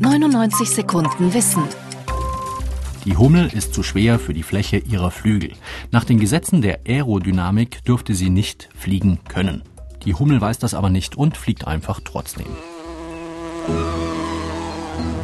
99 Sekunden Wissen. Die Hummel ist zu schwer für die Fläche ihrer Flügel. Nach den Gesetzen der Aerodynamik dürfte sie nicht fliegen können. Die Hummel weiß das aber nicht und fliegt einfach trotzdem.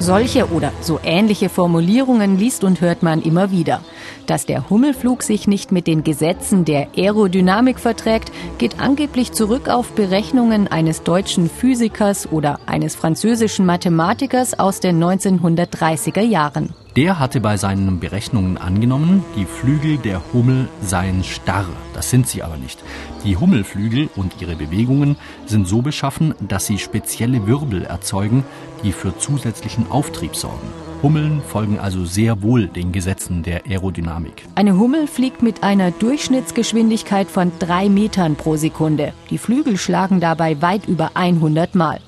Solche oder so ähnliche Formulierungen liest und hört man immer wieder. Dass der Hummelflug sich nicht mit den Gesetzen der Aerodynamik verträgt, geht angeblich zurück auf Berechnungen eines deutschen Physikers oder eines französischen Mathematikers aus den 1930er Jahren. Der hatte bei seinen Berechnungen angenommen, die Flügel der Hummel seien starr. Das sind sie aber nicht. Die Hummelflügel und ihre Bewegungen sind so beschaffen, dass sie spezielle Wirbel erzeugen, die für zusätzlichen Auftrieb sorgen. Hummeln folgen also sehr wohl den Gesetzen der Aerodynamik. Eine Hummel fliegt mit einer Durchschnittsgeschwindigkeit von drei Metern pro Sekunde. Die Flügel schlagen dabei weit über 100 Mal.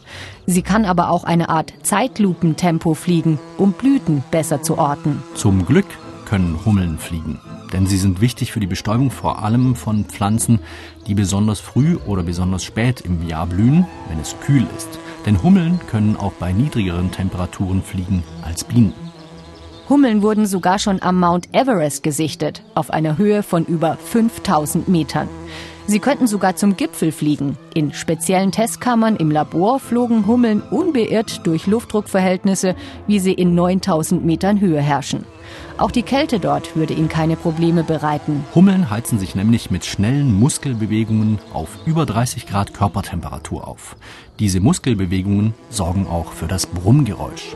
Sie kann aber auch eine Art Zeitlupentempo fliegen, um Blüten besser zu orten. Zum Glück können Hummeln fliegen, denn sie sind wichtig für die Bestäubung vor allem von Pflanzen, die besonders früh oder besonders spät im Jahr blühen, wenn es kühl ist. Denn Hummeln können auch bei niedrigeren Temperaturen fliegen als Bienen. Hummeln wurden sogar schon am Mount Everest gesichtet, auf einer Höhe von über 5000 Metern. Sie könnten sogar zum Gipfel fliegen. In speziellen Testkammern im Labor flogen Hummeln unbeirrt durch Luftdruckverhältnisse, wie sie in 9000 Metern Höhe herrschen. Auch die Kälte dort würde ihnen keine Probleme bereiten. Hummeln heizen sich nämlich mit schnellen Muskelbewegungen auf über 30 Grad Körpertemperatur auf. Diese Muskelbewegungen sorgen auch für das Brummgeräusch.